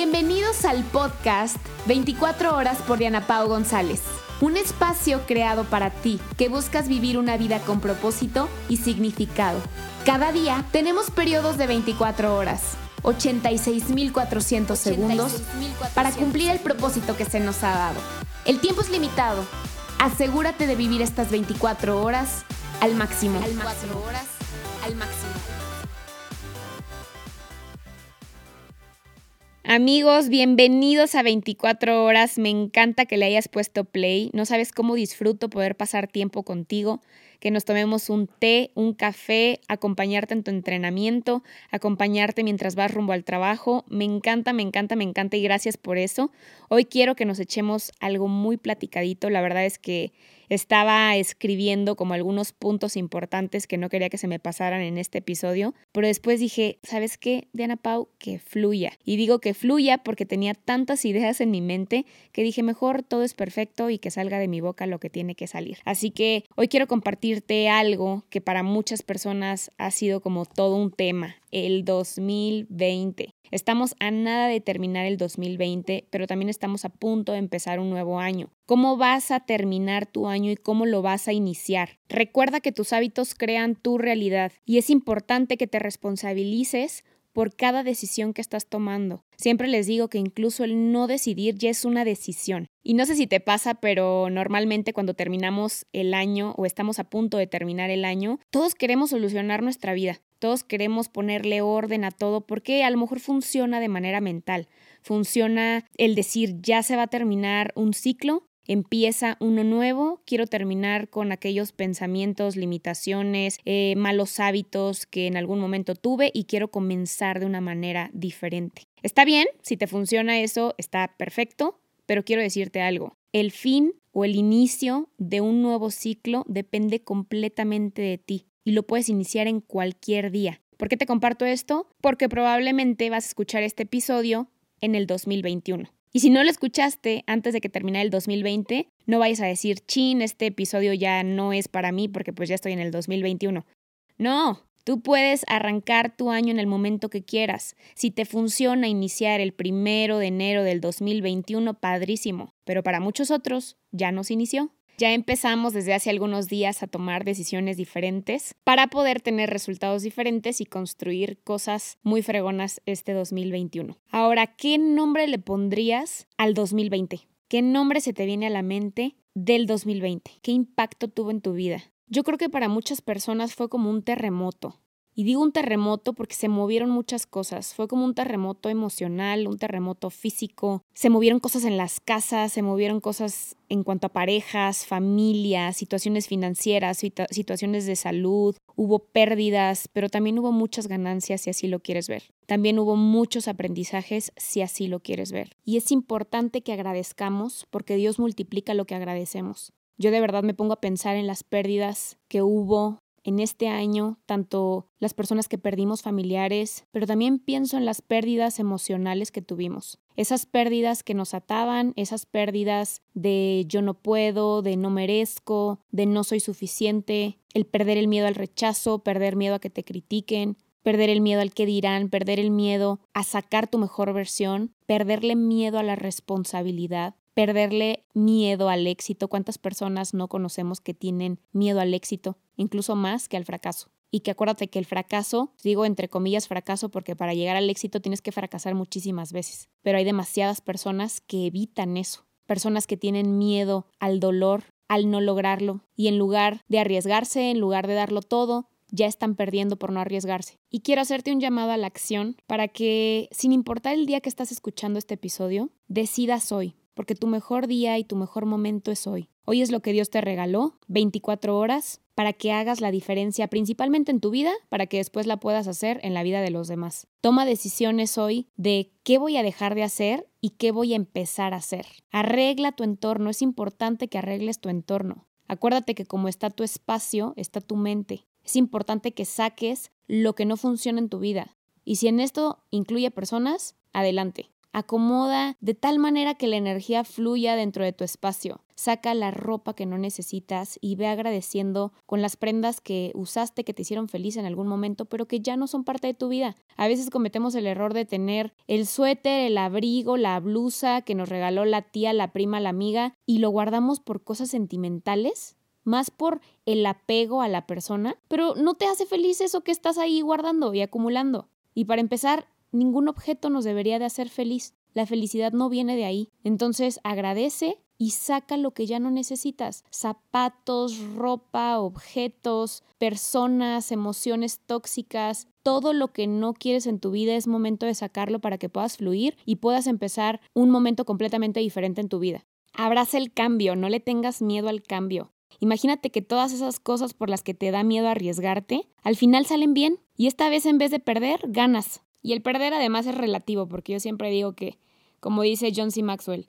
Bienvenidos al podcast 24 horas por Diana Pau González. Un espacio creado para ti que buscas vivir una vida con propósito y significado. Cada día tenemos periodos de 24 horas, 86.400 segundos para cumplir el propósito que se nos ha dado. El tiempo es limitado. Asegúrate de vivir estas 24 horas al máximo. Al máximo. horas al máximo. Amigos, bienvenidos a 24 horas. Me encanta que le hayas puesto play. No sabes cómo disfruto poder pasar tiempo contigo que nos tomemos un té, un café, acompañarte en tu entrenamiento, acompañarte mientras vas rumbo al trabajo. Me encanta, me encanta, me encanta y gracias por eso. Hoy quiero que nos echemos algo muy platicadito. La verdad es que estaba escribiendo como algunos puntos importantes que no quería que se me pasaran en este episodio, pero después dije, ¿sabes qué, Diana Pau? Que fluya. Y digo que fluya porque tenía tantas ideas en mi mente que dije, mejor todo es perfecto y que salga de mi boca lo que tiene que salir. Así que hoy quiero compartirte algo que para muchas personas ha sido como todo un tema, el 2020. Estamos a nada de terminar el 2020, pero también estamos a punto de empezar un nuevo año. ¿Cómo vas a terminar tu año y cómo lo vas a iniciar? Recuerda que tus hábitos crean tu realidad y es importante que te responsabilices por cada decisión que estás tomando. Siempre les digo que incluso el no decidir ya es una decisión. Y no sé si te pasa, pero normalmente cuando terminamos el año o estamos a punto de terminar el año, todos queremos solucionar nuestra vida. Todos queremos ponerle orden a todo porque a lo mejor funciona de manera mental. Funciona el decir ya se va a terminar un ciclo, empieza uno nuevo, quiero terminar con aquellos pensamientos, limitaciones, eh, malos hábitos que en algún momento tuve y quiero comenzar de una manera diferente. Está bien, si te funciona eso, está perfecto, pero quiero decirte algo. El fin o el inicio de un nuevo ciclo depende completamente de ti y lo puedes iniciar en cualquier día. ¿Por qué te comparto esto? Porque probablemente vas a escuchar este episodio en el 2021. Y si no lo escuchaste antes de que termine el 2020, no vayas a decir, chin, este episodio ya no es para mí porque pues ya estoy en el 2021. No, tú puedes arrancar tu año en el momento que quieras. Si te funciona iniciar el primero de enero del 2021, padrísimo. Pero para muchos otros ya no se inició. Ya empezamos desde hace algunos días a tomar decisiones diferentes para poder tener resultados diferentes y construir cosas muy fregonas este 2021. Ahora, ¿qué nombre le pondrías al 2020? ¿Qué nombre se te viene a la mente del 2020? ¿Qué impacto tuvo en tu vida? Yo creo que para muchas personas fue como un terremoto. Y digo un terremoto porque se movieron muchas cosas. Fue como un terremoto emocional, un terremoto físico. Se movieron cosas en las casas, se movieron cosas en cuanto a parejas, familias, situaciones financieras, situaciones de salud. Hubo pérdidas, pero también hubo muchas ganancias si así lo quieres ver. También hubo muchos aprendizajes si así lo quieres ver. Y es importante que agradezcamos porque Dios multiplica lo que agradecemos. Yo de verdad me pongo a pensar en las pérdidas que hubo en este año, tanto las personas que perdimos familiares, pero también pienso en las pérdidas emocionales que tuvimos. Esas pérdidas que nos ataban, esas pérdidas de yo no puedo, de no merezco, de no soy suficiente, el perder el miedo al rechazo, perder miedo a que te critiquen, perder el miedo al que dirán, perder el miedo a sacar tu mejor versión, perderle miedo a la responsabilidad, perderle miedo al éxito. ¿Cuántas personas no conocemos que tienen miedo al éxito? Incluso más que al fracaso. Y que acuérdate que el fracaso, digo entre comillas fracaso porque para llegar al éxito tienes que fracasar muchísimas veces. Pero hay demasiadas personas que evitan eso. Personas que tienen miedo al dolor, al no lograrlo. Y en lugar de arriesgarse, en lugar de darlo todo, ya están perdiendo por no arriesgarse. Y quiero hacerte un llamado a la acción para que, sin importar el día que estás escuchando este episodio, decidas hoy porque tu mejor día y tu mejor momento es hoy. Hoy es lo que Dios te regaló, 24 horas, para que hagas la diferencia principalmente en tu vida, para que después la puedas hacer en la vida de los demás. Toma decisiones hoy de qué voy a dejar de hacer y qué voy a empezar a hacer. Arregla tu entorno, es importante que arregles tu entorno. Acuérdate que como está tu espacio, está tu mente. Es importante que saques lo que no funciona en tu vida. Y si en esto incluye personas, adelante Acomoda de tal manera que la energía fluya dentro de tu espacio. Saca la ropa que no necesitas y ve agradeciendo con las prendas que usaste que te hicieron feliz en algún momento, pero que ya no son parte de tu vida. A veces cometemos el error de tener el suéter, el abrigo, la blusa que nos regaló la tía, la prima, la amiga y lo guardamos por cosas sentimentales más por el apego a la persona, pero no te hace feliz eso que estás ahí guardando y acumulando. Y para empezar, ningún objeto nos debería de hacer feliz. La felicidad no viene de ahí. Entonces agradece y saca lo que ya no necesitas. Zapatos, ropa, objetos, personas, emociones tóxicas, todo lo que no quieres en tu vida es momento de sacarlo para que puedas fluir y puedas empezar un momento completamente diferente en tu vida. Abraza el cambio, no le tengas miedo al cambio. Imagínate que todas esas cosas por las que te da miedo arriesgarte, al final salen bien y esta vez en vez de perder, ganas. Y el perder además es relativo, porque yo siempre digo que, como dice John C. Maxwell,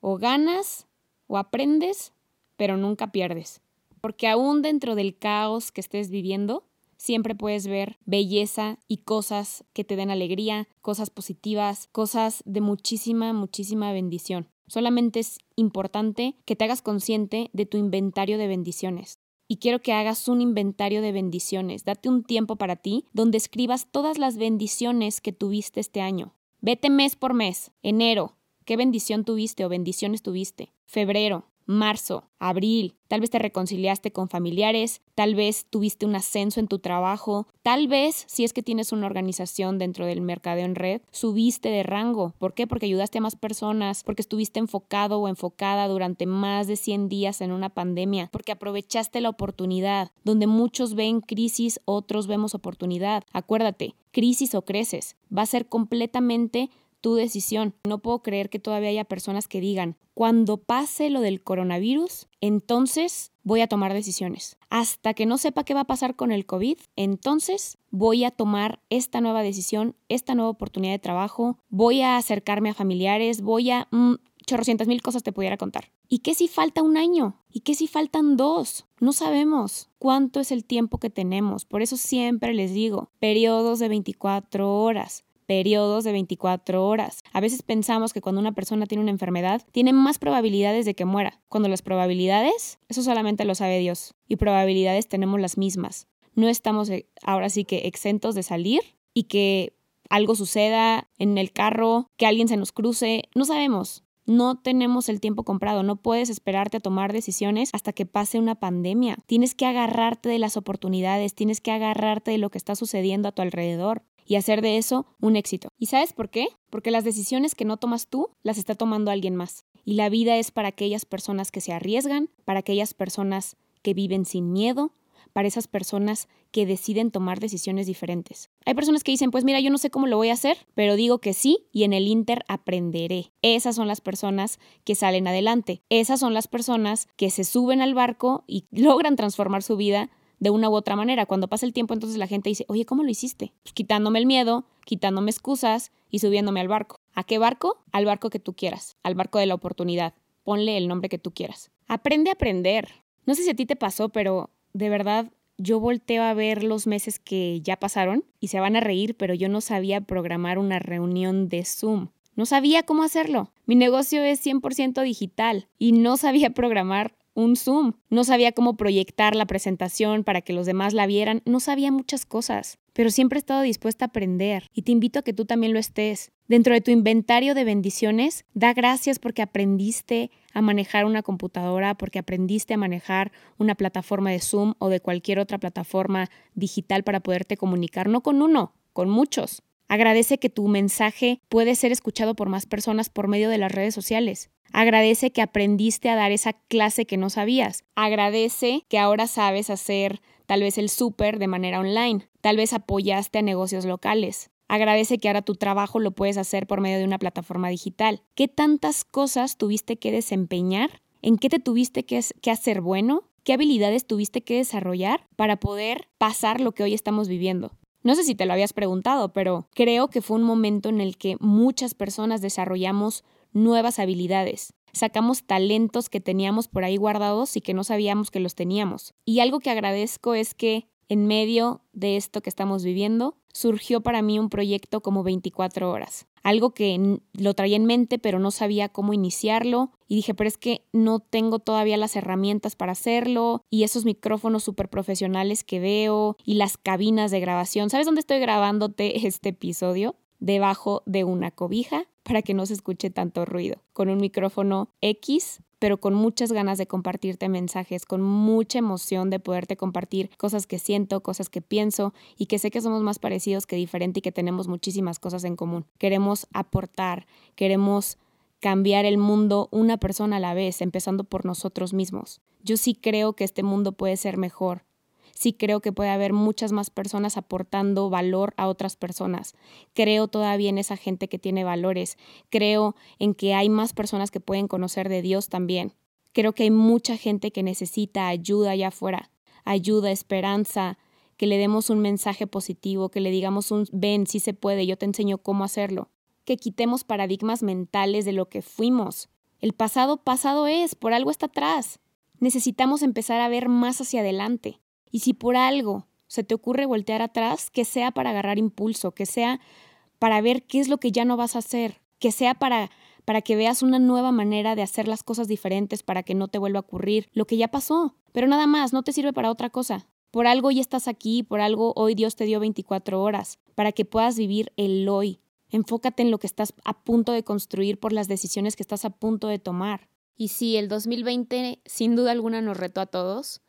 o ganas o aprendes, pero nunca pierdes. Porque aún dentro del caos que estés viviendo, siempre puedes ver belleza y cosas que te den alegría, cosas positivas, cosas de muchísima, muchísima bendición. Solamente es importante que te hagas consciente de tu inventario de bendiciones y quiero que hagas un inventario de bendiciones. Date un tiempo para ti donde escribas todas las bendiciones que tuviste este año. Vete mes por mes. Enero, ¿qué bendición tuviste o bendiciones tuviste? Febrero, marzo, abril, tal vez te reconciliaste con familiares, tal vez tuviste un ascenso en tu trabajo, tal vez si es que tienes una organización dentro del mercadeo en red, subiste de rango. ¿Por qué? Porque ayudaste a más personas, porque estuviste enfocado o enfocada durante más de 100 días en una pandemia, porque aprovechaste la oportunidad. Donde muchos ven crisis, otros vemos oportunidad. Acuérdate, crisis o creces, va a ser completamente tu decisión. No puedo creer que todavía haya personas que digan, cuando pase lo del coronavirus, entonces voy a tomar decisiones. Hasta que no sepa qué va a pasar con el COVID, entonces voy a tomar esta nueva decisión, esta nueva oportunidad de trabajo, voy a acercarme a familiares, voy a... Mm, chorrocientas mil cosas te pudiera contar. ¿Y qué si falta un año? ¿Y qué si faltan dos? No sabemos cuánto es el tiempo que tenemos. Por eso siempre les digo, periodos de 24 horas periodos de 24 horas. A veces pensamos que cuando una persona tiene una enfermedad, tiene más probabilidades de que muera, cuando las probabilidades, eso solamente lo sabe Dios, y probabilidades tenemos las mismas. No estamos eh, ahora sí que exentos de salir y que algo suceda en el carro, que alguien se nos cruce, no sabemos. No tenemos el tiempo comprado, no puedes esperarte a tomar decisiones hasta que pase una pandemia. Tienes que agarrarte de las oportunidades, tienes que agarrarte de lo que está sucediendo a tu alrededor y hacer de eso un éxito. ¿Y sabes por qué? Porque las decisiones que no tomas tú las está tomando alguien más. Y la vida es para aquellas personas que se arriesgan, para aquellas personas que viven sin miedo, para esas personas que deciden tomar decisiones diferentes. Hay personas que dicen, pues mira, yo no sé cómo lo voy a hacer, pero digo que sí y en el Inter aprenderé. Esas son las personas que salen adelante. Esas son las personas que se suben al barco y logran transformar su vida de una u otra manera. Cuando pasa el tiempo, entonces la gente dice, oye, ¿cómo lo hiciste? Pues quitándome el miedo, quitándome excusas y subiéndome al barco. ¿A qué barco? Al barco que tú quieras, al barco de la oportunidad. Ponle el nombre que tú quieras. Aprende a aprender. No sé si a ti te pasó, pero de verdad yo volteo a ver los meses que ya pasaron y se van a reír, pero yo no sabía programar una reunión de Zoom. No sabía cómo hacerlo. Mi negocio es 100% digital y no sabía programar un Zoom. No sabía cómo proyectar la presentación para que los demás la vieran. No sabía muchas cosas, pero siempre he estado dispuesta a aprender y te invito a que tú también lo estés. Dentro de tu inventario de bendiciones, da gracias porque aprendiste a manejar una computadora, porque aprendiste a manejar una plataforma de Zoom o de cualquier otra plataforma digital para poderte comunicar, no con uno, con muchos. Agradece que tu mensaje puede ser escuchado por más personas por medio de las redes sociales. Agradece que aprendiste a dar esa clase que no sabías. Agradece que ahora sabes hacer tal vez el súper de manera online. Tal vez apoyaste a negocios locales. Agradece que ahora tu trabajo lo puedes hacer por medio de una plataforma digital. ¿Qué tantas cosas tuviste que desempeñar? ¿En qué te tuviste que, que hacer bueno? ¿Qué habilidades tuviste que desarrollar para poder pasar lo que hoy estamos viviendo? No sé si te lo habías preguntado, pero creo que fue un momento en el que muchas personas desarrollamos nuevas habilidades. Sacamos talentos que teníamos por ahí guardados y que no sabíamos que los teníamos. Y algo que agradezco es que en medio de esto que estamos viviendo, surgió para mí un proyecto como 24 horas. Algo que lo traía en mente, pero no sabía cómo iniciarlo. Y dije, pero es que no tengo todavía las herramientas para hacerlo. Y esos micrófonos súper profesionales que veo y las cabinas de grabación. ¿Sabes dónde estoy grabándote este episodio? Debajo de una cobija para que no se escuche tanto ruido. Con un micrófono X pero con muchas ganas de compartirte mensajes, con mucha emoción de poderte compartir cosas que siento, cosas que pienso y que sé que somos más parecidos que diferentes y que tenemos muchísimas cosas en común. Queremos aportar, queremos cambiar el mundo una persona a la vez, empezando por nosotros mismos. Yo sí creo que este mundo puede ser mejor, sí creo que puede haber muchas más personas aportando valor a otras personas. Creo todavía en esa gente que tiene valores. Creo en que hay más personas que pueden conocer de Dios también. Creo que hay mucha gente que necesita ayuda allá afuera, ayuda, esperanza, que le demos un mensaje positivo, que le digamos un ven, sí se puede, yo te enseño cómo hacerlo, que quitemos paradigmas mentales de lo que fuimos. El pasado pasado es, por algo está atrás. Necesitamos empezar a ver más hacia adelante. Y si por algo se te ocurre voltear atrás, que sea para agarrar impulso, que sea para ver qué es lo que ya no vas a hacer, que sea para para que veas una nueva manera de hacer las cosas diferentes para que no te vuelva a ocurrir lo que ya pasó. Pero nada más, no te sirve para otra cosa. Por algo ya estás aquí, por algo hoy Dios te dio 24 horas, para que puedas vivir el hoy. Enfócate en lo que estás a punto de construir por las decisiones que estás a punto de tomar. Y sí, el 2020 sin duda alguna nos retó a todos,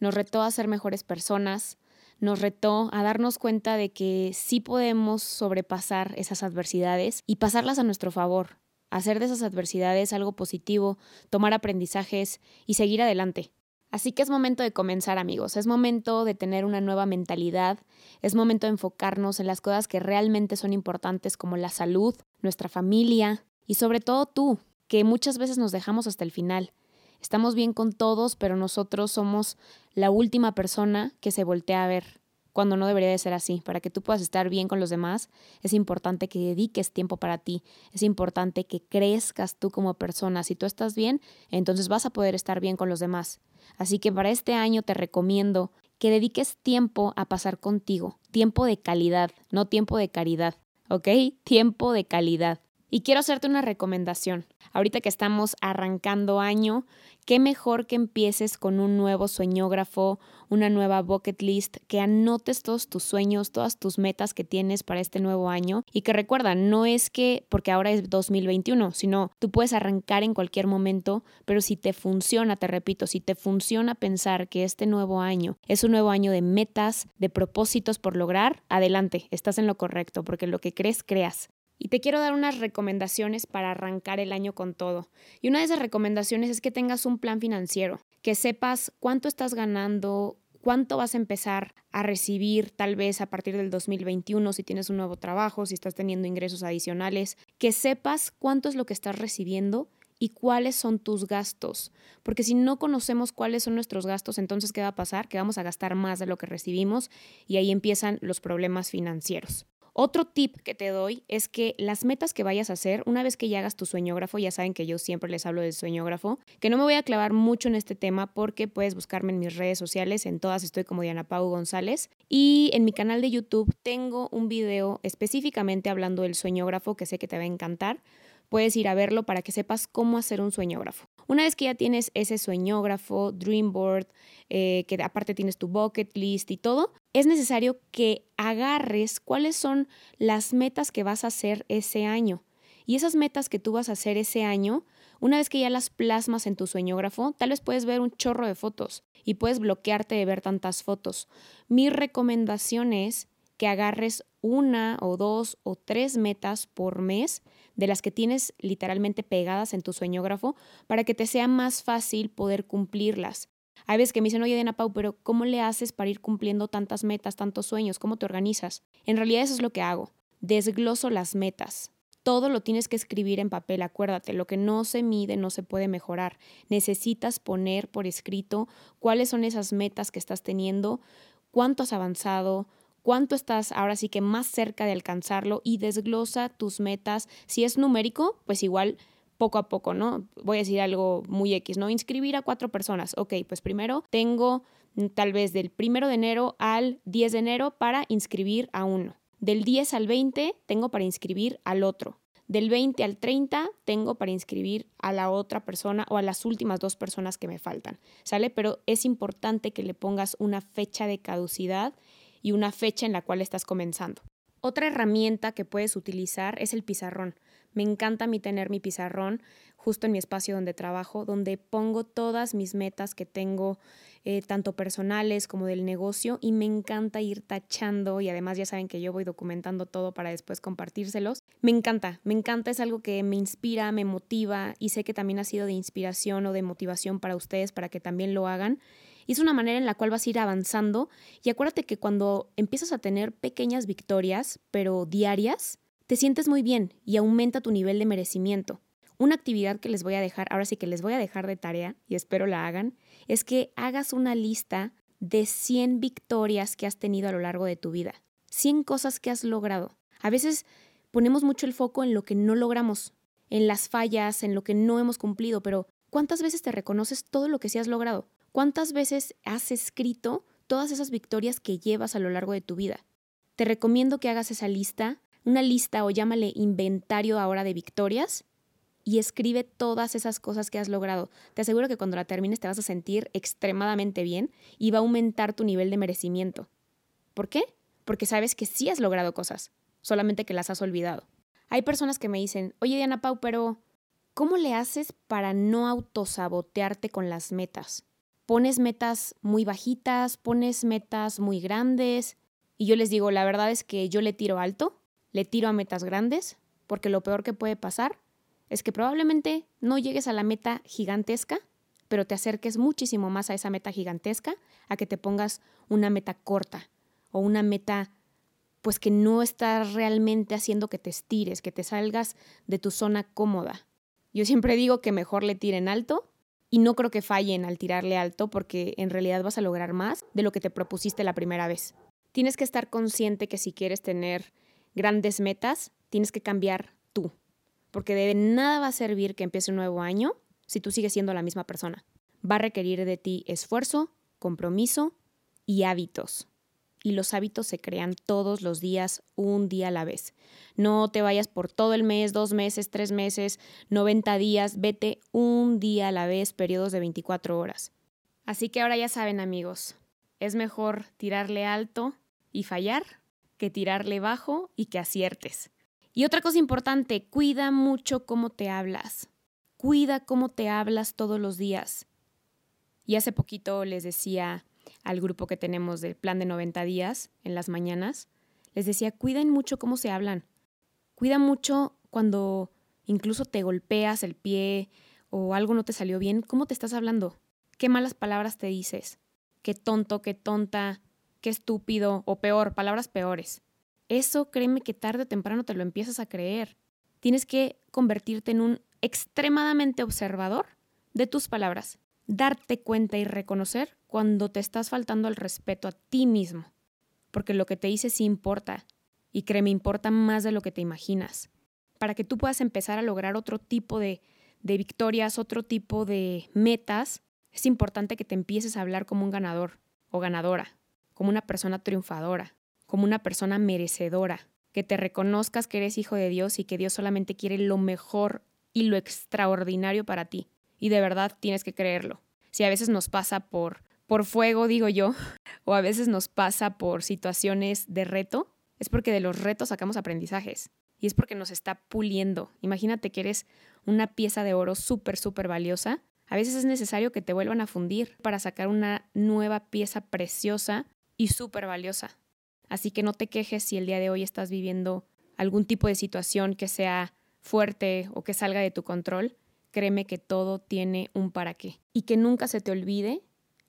nos retó a ser mejores personas, nos retó a darnos cuenta de que sí podemos sobrepasar esas adversidades y pasarlas a nuestro favor, hacer de esas adversidades algo positivo, tomar aprendizajes y seguir adelante. Así que es momento de comenzar amigos, es momento de tener una nueva mentalidad, es momento de enfocarnos en las cosas que realmente son importantes como la salud, nuestra familia y sobre todo tú, que muchas veces nos dejamos hasta el final estamos bien con todos, pero nosotros somos la última persona que se voltea a ver cuando no debería de ser así. Para que tú puedas estar bien con los demás, es importante que dediques tiempo para ti, es importante que crezcas tú como persona. Si tú estás bien, entonces vas a poder estar bien con los demás. Así que para este año te recomiendo que dediques tiempo a pasar contigo, tiempo de calidad, no tiempo de caridad, ¿ok? Tiempo de calidad. Y quiero hacerte una recomendación. Ahorita que estamos arrancando año, qué mejor que empieces con un nuevo sueñógrafo, una nueva bucket list, que anotes todos tus sueños, todas tus metas que tienes para este nuevo año y que recuerda, no es que porque ahora es 2021, sino tú puedes arrancar en cualquier momento, pero si te funciona, te repito, si te funciona pensar que este nuevo año es un nuevo año de metas, de propósitos por lograr, adelante, estás en lo correcto, porque lo que crees, creas. Y te quiero dar unas recomendaciones para arrancar el año con todo. Y una de esas recomendaciones es que tengas un plan financiero, que sepas cuánto estás ganando, cuánto vas a empezar a recibir tal vez a partir del 2021 si tienes un nuevo trabajo, si estás teniendo ingresos adicionales, que sepas cuánto es lo que estás recibiendo y cuáles son tus gastos. Porque si no conocemos cuáles son nuestros gastos, entonces ¿qué va a pasar? Que vamos a gastar más de lo que recibimos y ahí empiezan los problemas financieros. Otro tip que te doy es que las metas que vayas a hacer, una vez que ya hagas tu sueñógrafo, ya saben que yo siempre les hablo del sueñógrafo, que no me voy a clavar mucho en este tema porque puedes buscarme en mis redes sociales, en todas estoy como Diana Pau González y en mi canal de YouTube tengo un video específicamente hablando del sueñógrafo que sé que te va a encantar puedes ir a verlo para que sepas cómo hacer un sueñógrafo. Una vez que ya tienes ese sueñógrafo, dream board, eh, que aparte tienes tu bucket list y todo, es necesario que agarres cuáles son las metas que vas a hacer ese año. Y esas metas que tú vas a hacer ese año, una vez que ya las plasmas en tu sueñógrafo, tal vez puedes ver un chorro de fotos y puedes bloquearte de ver tantas fotos. Mi recomendación es que agarres una o dos o tres metas por mes de las que tienes literalmente pegadas en tu sueñógrafo para que te sea más fácil poder cumplirlas. Hay veces que me dicen, oye, Dena Pau, pero ¿cómo le haces para ir cumpliendo tantas metas, tantos sueños? ¿Cómo te organizas? En realidad eso es lo que hago. Desgloso las metas. Todo lo tienes que escribir en papel, acuérdate, lo que no se mide no se puede mejorar. Necesitas poner por escrito cuáles son esas metas que estás teniendo, cuánto has avanzado, cuánto estás ahora sí que más cerca de alcanzarlo y desglosa tus metas. Si es numérico, pues igual poco a poco, ¿no? Voy a decir algo muy X, ¿no? Inscribir a cuatro personas. Ok, pues primero tengo mm, tal vez del primero de enero al 10 de enero para inscribir a uno. Del 10 al 20 tengo para inscribir al otro. Del 20 al 30 tengo para inscribir a la otra persona o a las últimas dos personas que me faltan, ¿sale? Pero es importante que le pongas una fecha de caducidad y una fecha en la cual estás comenzando. Otra herramienta que puedes utilizar es el pizarrón. Me encanta a mí tener mi pizarrón justo en mi espacio donde trabajo, donde pongo todas mis metas que tengo, eh, tanto personales como del negocio, y me encanta ir tachando y además ya saben que yo voy documentando todo para después compartírselos. Me encanta, me encanta, es algo que me inspira, me motiva y sé que también ha sido de inspiración o de motivación para ustedes para que también lo hagan. Y es una manera en la cual vas a ir avanzando y acuérdate que cuando empiezas a tener pequeñas victorias, pero diarias, te sientes muy bien y aumenta tu nivel de merecimiento. Una actividad que les voy a dejar, ahora sí que les voy a dejar de tarea y espero la hagan, es que hagas una lista de 100 victorias que has tenido a lo largo de tu vida, 100 cosas que has logrado. A veces ponemos mucho el foco en lo que no logramos, en las fallas, en lo que no hemos cumplido, pero ¿cuántas veces te reconoces todo lo que sí has logrado? ¿Cuántas veces has escrito todas esas victorias que llevas a lo largo de tu vida? Te recomiendo que hagas esa lista, una lista o llámale inventario ahora de victorias y escribe todas esas cosas que has logrado. Te aseguro que cuando la termines te vas a sentir extremadamente bien y va a aumentar tu nivel de merecimiento. ¿Por qué? Porque sabes que sí has logrado cosas, solamente que las has olvidado. Hay personas que me dicen, oye Diana Pau, pero ¿cómo le haces para no autosabotearte con las metas? Pones metas muy bajitas, pones metas muy grandes, y yo les digo, la verdad es que yo le tiro alto, le tiro a metas grandes, porque lo peor que puede pasar es que probablemente no llegues a la meta gigantesca, pero te acerques muchísimo más a esa meta gigantesca a que te pongas una meta corta o una meta pues que no está realmente haciendo que te estires, que te salgas de tu zona cómoda. Yo siempre digo que mejor le tiren alto y no creo que fallen al tirarle alto porque en realidad vas a lograr más de lo que te propusiste la primera vez. Tienes que estar consciente que si quieres tener grandes metas, tienes que cambiar tú porque de nada va a servir que empiece un nuevo año si tú sigues siendo la misma persona. Va a requerir de ti esfuerzo, compromiso y hábitos. Y los hábitos se crean todos los días, un día a la vez. No te vayas por todo el mes, dos meses, tres meses, 90 días, vete un día a la vez, periodos de 24 horas. Así que ahora ya saben amigos, es mejor tirarle alto y fallar que tirarle bajo y que aciertes. Y otra cosa importante, cuida mucho cómo te hablas. Cuida cómo te hablas todos los días. Y hace poquito les decía al grupo que tenemos del plan de 90 días en las mañanas, les decía, cuiden mucho cómo se hablan. Cuida mucho cuando incluso te golpeas el pie o algo no te salió bien, cómo te estás hablando. ¿Qué malas palabras te dices? ¿Qué tonto, qué tonta, qué estúpido o peor, palabras peores? Eso créeme que tarde o temprano te lo empiezas a creer. Tienes que convertirte en un extremadamente observador de tus palabras, darte cuenta y reconocer cuando te estás faltando al respeto a ti mismo, porque lo que te dices sí importa, y créeme, importa más de lo que te imaginas, para que tú puedas empezar a lograr otro tipo de, de victorias, otro tipo de metas, es importante que te empieces a hablar como un ganador o ganadora, como una persona triunfadora, como una persona merecedora, que te reconozcas que eres hijo de Dios y que Dios solamente quiere lo mejor y lo extraordinario para ti. Y de verdad tienes que creerlo. Si a veces nos pasa por, por fuego, digo yo, o a veces nos pasa por situaciones de reto, es porque de los retos sacamos aprendizajes. Y es porque nos está puliendo. Imagínate que eres una pieza de oro súper, súper valiosa. A veces es necesario que te vuelvan a fundir para sacar una nueva pieza preciosa y súper valiosa. Así que no te quejes si el día de hoy estás viviendo algún tipo de situación que sea fuerte o que salga de tu control. Créeme que todo tiene un para qué. Y que nunca se te olvide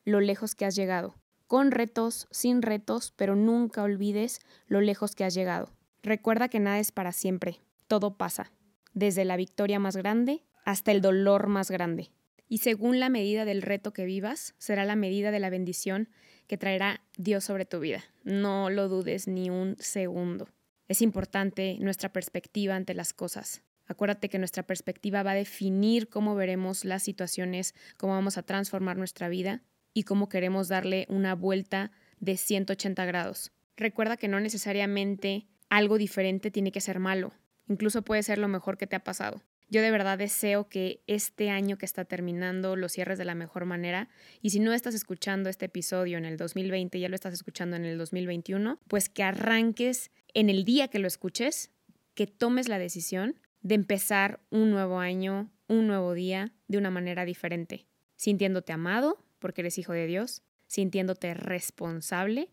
lo lejos que has llegado. Con retos, sin retos, pero nunca olvides lo lejos que has llegado. Recuerda que nada es para siempre. Todo pasa. Desde la victoria más grande hasta el dolor más grande. Y según la medida del reto que vivas, será la medida de la bendición que traerá Dios sobre tu vida. No lo dudes ni un segundo. Es importante nuestra perspectiva ante las cosas. Acuérdate que nuestra perspectiva va a definir cómo veremos las situaciones, cómo vamos a transformar nuestra vida y cómo queremos darle una vuelta de 180 grados. Recuerda que no necesariamente algo diferente tiene que ser malo. Incluso puede ser lo mejor que te ha pasado. Yo de verdad deseo que este año que está terminando lo cierres de la mejor manera. Y si no estás escuchando este episodio en el 2020, ya lo estás escuchando en el 2021, pues que arranques en el día que lo escuches, que tomes la decisión de empezar un nuevo año, un nuevo día de una manera diferente, sintiéndote amado porque eres hijo de Dios, sintiéndote responsable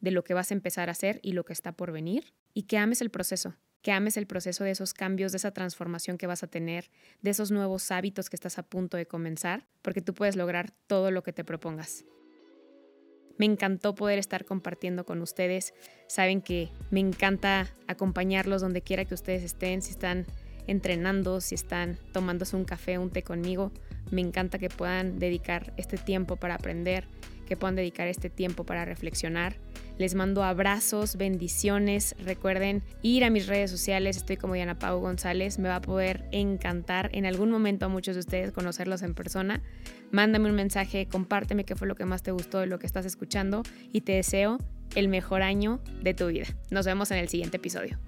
de lo que vas a empezar a hacer y lo que está por venir, y que ames el proceso, que ames el proceso de esos cambios, de esa transformación que vas a tener, de esos nuevos hábitos que estás a punto de comenzar, porque tú puedes lograr todo lo que te propongas. Me encantó poder estar compartiendo con ustedes. Saben que me encanta acompañarlos donde quiera que ustedes estén, si están entrenando, si están tomándose un café, un té conmigo. Me encanta que puedan dedicar este tiempo para aprender, que puedan dedicar este tiempo para reflexionar les mando abrazos, bendiciones. Recuerden ir a mis redes sociales. Estoy como Diana Pau González. Me va a poder encantar en algún momento a muchos de ustedes conocerlos en persona. Mándame un mensaje, compárteme qué fue lo que más te gustó de lo que estás escuchando y te deseo el mejor año de tu vida. Nos vemos en el siguiente episodio.